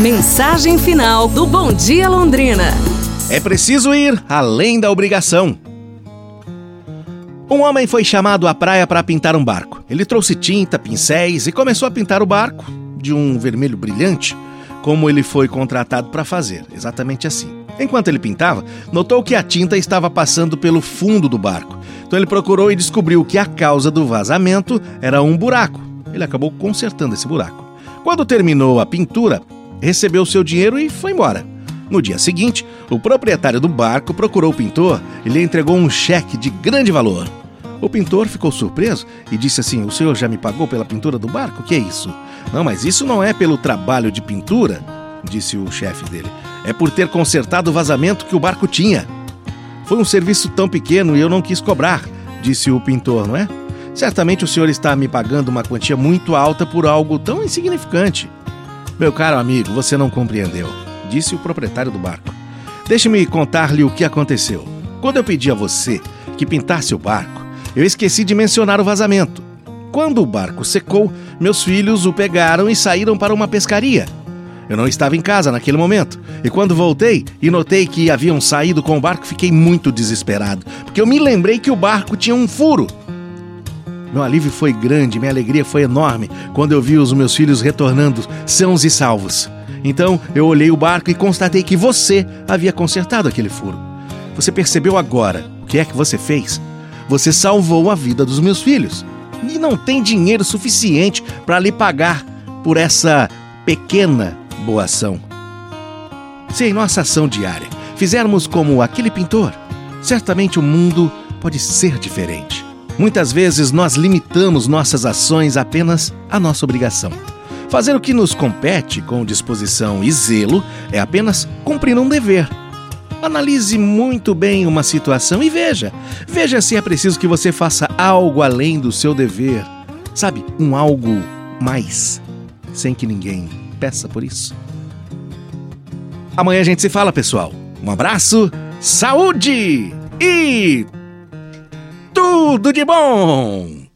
Mensagem final do Bom Dia Londrina. É preciso ir além da obrigação. Um homem foi chamado à praia para pintar um barco. Ele trouxe tinta, pincéis e começou a pintar o barco de um vermelho brilhante, como ele foi contratado para fazer, exatamente assim. Enquanto ele pintava, notou que a tinta estava passando pelo fundo do barco. Então ele procurou e descobriu que a causa do vazamento era um buraco. Ele acabou consertando esse buraco. Quando terminou a pintura, recebeu seu dinheiro e foi embora. No dia seguinte, o proprietário do barco procurou o pintor e lhe entregou um cheque de grande valor. O pintor ficou surpreso e disse assim: O senhor já me pagou pela pintura do barco? Que é isso? Não, mas isso não é pelo trabalho de pintura, disse o chefe dele. É por ter consertado o vazamento que o barco tinha. Foi um serviço tão pequeno e eu não quis cobrar, disse o pintor, não é? Certamente o senhor está me pagando uma quantia muito alta por algo tão insignificante. Meu caro amigo, você não compreendeu, disse o proprietário do barco. Deixe-me contar-lhe o que aconteceu. Quando eu pedi a você que pintasse o barco, eu esqueci de mencionar o vazamento. Quando o barco secou, meus filhos o pegaram e saíram para uma pescaria. Eu não estava em casa naquele momento. E quando voltei e notei que haviam saído com o barco, fiquei muito desesperado, porque eu me lembrei que o barco tinha um furo. Meu alívio foi grande, minha alegria foi enorme quando eu vi os meus filhos retornando sãos e salvos. Então eu olhei o barco e constatei que você havia consertado aquele furo. Você percebeu agora o que é que você fez? Você salvou a vida dos meus filhos e não tem dinheiro suficiente para lhe pagar por essa pequena boa ação. Se em nossa ação diária fizermos como aquele pintor, certamente o mundo pode ser diferente. Muitas vezes nós limitamos nossas ações apenas à nossa obrigação. Fazer o que nos compete com disposição e zelo é apenas cumprir um dever. Analise muito bem uma situação e veja. Veja se é preciso que você faça algo além do seu dever. Sabe, um algo mais, sem que ninguém peça por isso. Amanhã a gente se fala, pessoal. Um abraço, saúde e tudo de bom!